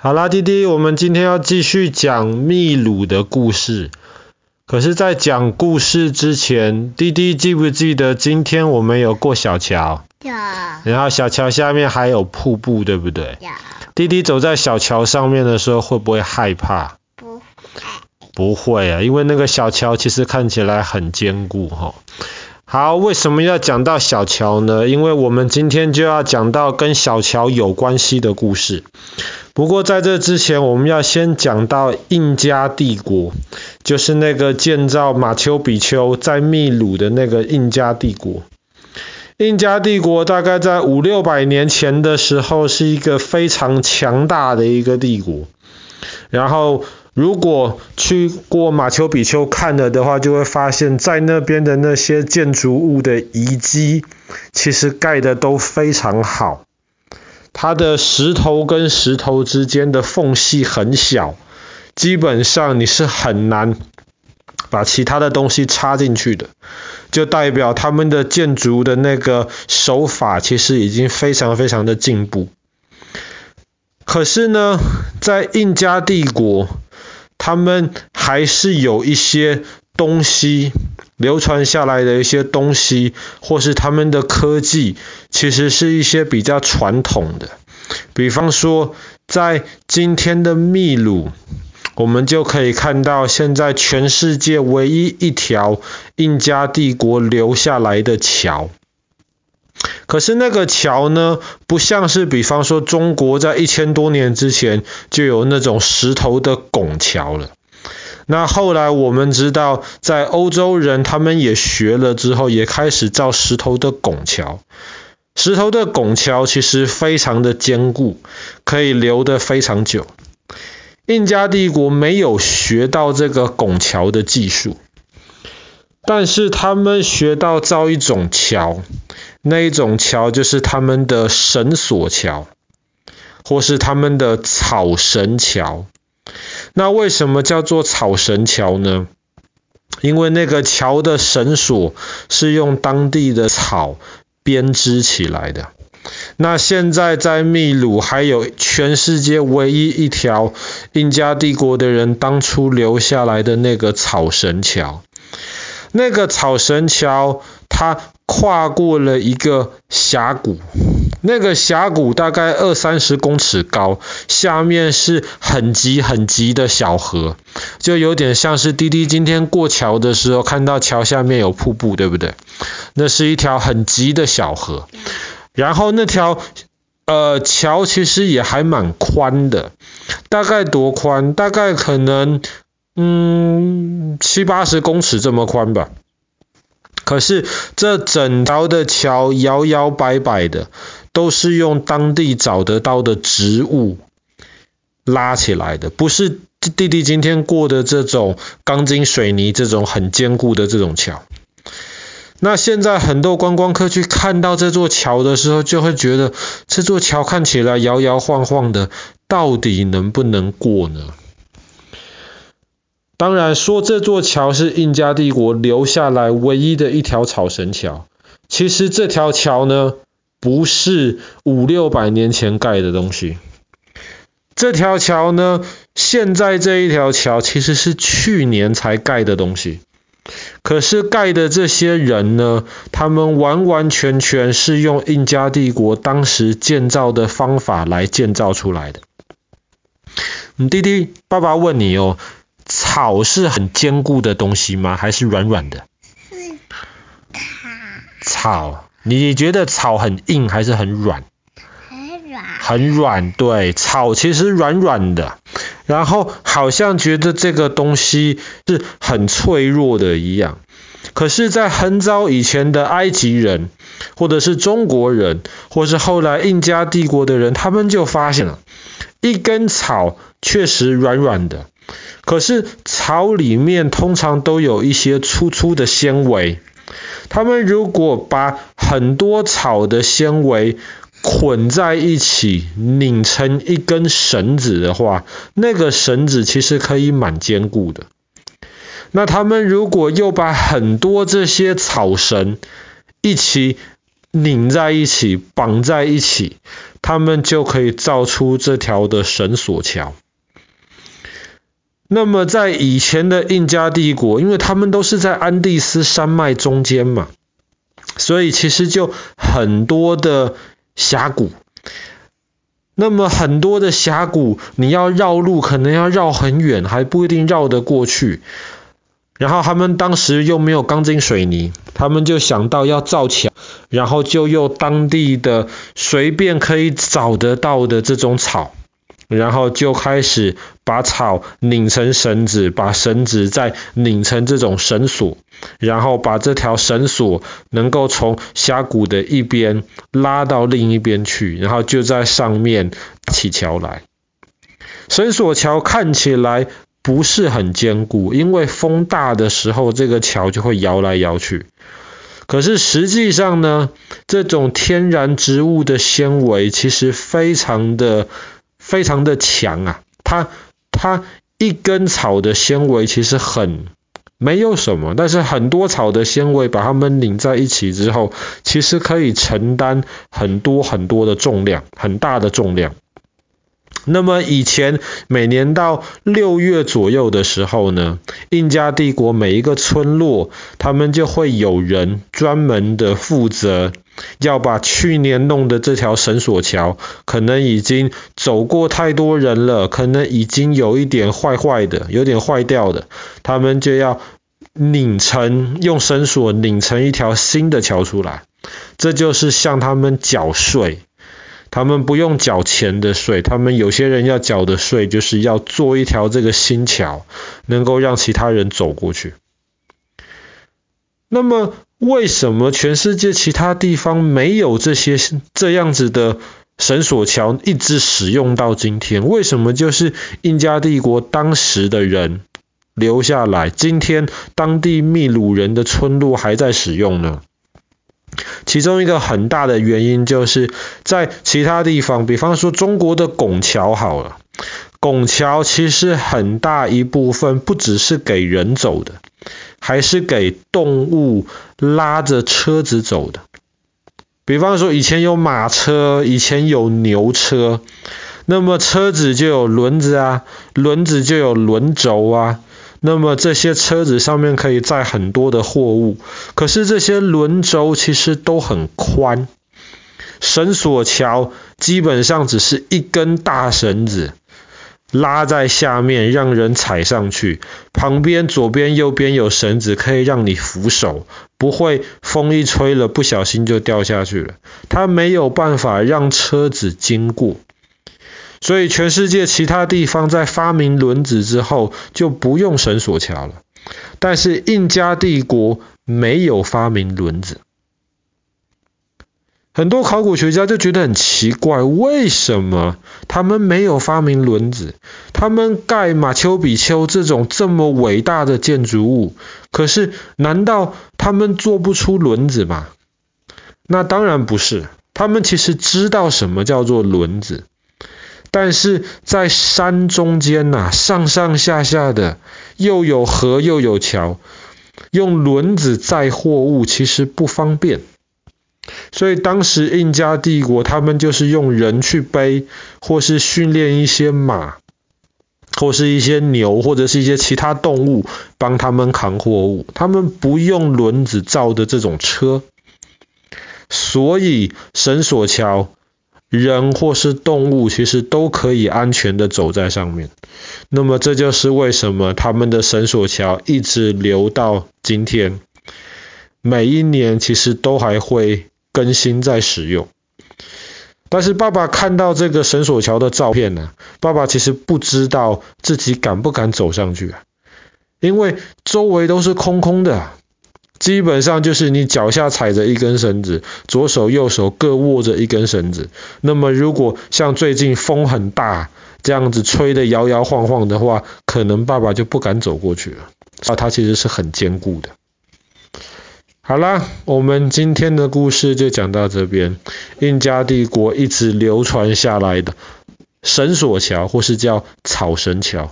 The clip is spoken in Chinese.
好啦，弟弟，我们今天要继续讲秘鲁的故事。可是，在讲故事之前，弟弟记不记得今天我们有过小桥？有。然后小桥下面还有瀑布，对不对？有。弟弟走在小桥上面的时候，会不会害怕？不会。不会啊，因为那个小桥其实看起来很坚固哈。好，为什么要讲到小乔呢？因为我们今天就要讲到跟小乔有关系的故事。不过在这之前，我们要先讲到印加帝国，就是那个建造马丘比丘在秘鲁的那个印加帝国。印加帝国大概在五六百年前的时候，是一个非常强大的一个帝国。然后，如果去过马丘比丘看了的话，就会发现，在那边的那些建筑物的遗迹，其实盖的都非常好。它的石头跟石头之间的缝隙很小，基本上你是很难把其他的东西插进去的，就代表他们的建筑的那个手法其实已经非常非常的进步。可是呢，在印加帝国，他们还是有一些东西。流传下来的一些东西，或是他们的科技，其实是一些比较传统的。比方说，在今天的秘鲁，我们就可以看到现在全世界唯一一条印加帝国留下来的桥。可是那个桥呢，不像是比方说中国在一千多年之前就有那种石头的拱桥了。那后来我们知道，在欧洲人他们也学了之后，也开始造石头的拱桥。石头的拱桥其实非常的坚固，可以留得非常久。印加帝国没有学到这个拱桥的技术，但是他们学到造一种桥，那一种桥就是他们的绳索桥，或是他们的草绳桥。那为什么叫做草绳桥呢？因为那个桥的绳索是用当地的草编织起来的。那现在在秘鲁还有全世界唯一一条印加帝国的人当初留下来的那个草绳桥。那个草绳桥它跨过了一个峡谷。那个峡谷大概二三十公尺高，下面是很急很急的小河，就有点像是滴滴今天过桥的时候看到桥下面有瀑布，对不对？那是一条很急的小河，然后那条呃桥其实也还蛮宽的，大概多宽？大概可能嗯七八十公尺这么宽吧。可是这整条的桥摇摇摆摆的。都是用当地找得到的植物拉起来的，不是弟弟今天过的这种钢筋水泥这种很坚固的这种桥。那现在很多观光客去看到这座桥的时候，就会觉得这座桥看起来摇摇晃晃的，到底能不能过呢？当然说这座桥是印加帝国留下来唯一的一条草绳桥，其实这条桥呢，不是五六百年前盖的东西。这条桥呢，现在这一条桥其实是去年才盖的东西。可是盖的这些人呢，他们完完全全是用印加帝国当时建造的方法来建造出来的。你弟弟，爸爸问你哦，草是很坚固的东西吗？还是软软的？草。你觉得草很硬还是很软？很软。很软，对，草其实软软的，然后好像觉得这个东西是很脆弱的一样。可是，在很早以前的埃及人，或者是中国人，或是后来印加帝国的人，他们就发现了，一根草确实软软的，可是草里面通常都有一些粗粗的纤维。他们如果把很多草的纤维捆在一起，拧成一根绳子的话，那个绳子其实可以蛮坚固的。那他们如果又把很多这些草绳一起拧在一起，绑在一起，他们就可以造出这条的绳索桥。那么在以前的印加帝国，因为他们都是在安第斯山脉中间嘛，所以其实就很多的峡谷。那么很多的峡谷，你要绕路可能要绕很远，还不一定绕得过去。然后他们当时又没有钢筋水泥，他们就想到要造桥，然后就用当地的随便可以找得到的这种草。然后就开始把草拧成绳子，把绳子再拧成这种绳索，然后把这条绳索能够从峡谷的一边拉到另一边去，然后就在上面起桥来。绳索桥看起来不是很坚固，因为风大的时候，这个桥就会摇来摇去。可是实际上呢，这种天然植物的纤维其实非常的。非常的强啊，它它一根草的纤维其实很没有什么，但是很多草的纤维把它们拧在一起之后，其实可以承担很多很多的重量，很大的重量。那么以前每年到六月左右的时候呢，印加帝国每一个村落，他们就会有人专门的负责。要把去年弄的这条绳索桥，可能已经走过太多人了，可能已经有一点坏坏的，有点坏掉的，他们就要拧成，用绳索拧成一条新的桥出来。这就是向他们缴税，他们不用缴钱的税，他们有些人要缴的税，就是要做一条这个新桥，能够让其他人走过去。那么，为什么全世界其他地方没有这些这样子的绳索桥一直使用到今天？为什么就是印加帝国当时的人留下来，今天当地秘鲁人的村落还在使用呢？其中一个很大的原因就是在其他地方，比方说中国的拱桥好了，拱桥其实很大一部分不只是给人走的。还是给动物拉着车子走的，比方说以前有马车，以前有牛车，那么车子就有轮子啊，轮子就有轮轴啊，那么这些车子上面可以载很多的货物，可是这些轮轴其实都很宽，绳索桥基本上只是一根大绳子。拉在下面，让人踩上去。旁边左边右边有绳子，可以让你扶手，不会风一吹了不小心就掉下去了。它没有办法让车子经过，所以全世界其他地方在发明轮子之后就不用绳索桥了。但是印加帝国没有发明轮子。很多考古学家就觉得很奇怪，为什么他们没有发明轮子？他们盖马丘比丘这种这么伟大的建筑物，可是难道他们做不出轮子吗？那当然不是，他们其实知道什么叫做轮子，但是在山中间呐、啊，上上下下的又有河又有桥，用轮子载货物其实不方便。所以当时印加帝国他们就是用人去背，或是训练一些马，或是一些牛，或者是一些其他动物帮他们扛货物。他们不用轮子造的这种车，所以绳索桥，人或是动物其实都可以安全的走在上面。那么这就是为什么他们的绳索桥一直留到今天，每一年其实都还会。更新在使用，但是爸爸看到这个绳索桥的照片呢，爸爸其实不知道自己敢不敢走上去啊，因为周围都是空空的，基本上就是你脚下踩着一根绳子，左手右手各握着一根绳子。那么如果像最近风很大，这样子吹得摇摇晃晃的话，可能爸爸就不敢走过去了。啊，它其实是很坚固的。好啦，我们今天的故事就讲到这边。印加帝国一直流传下来的绳索桥，或是叫草绳桥。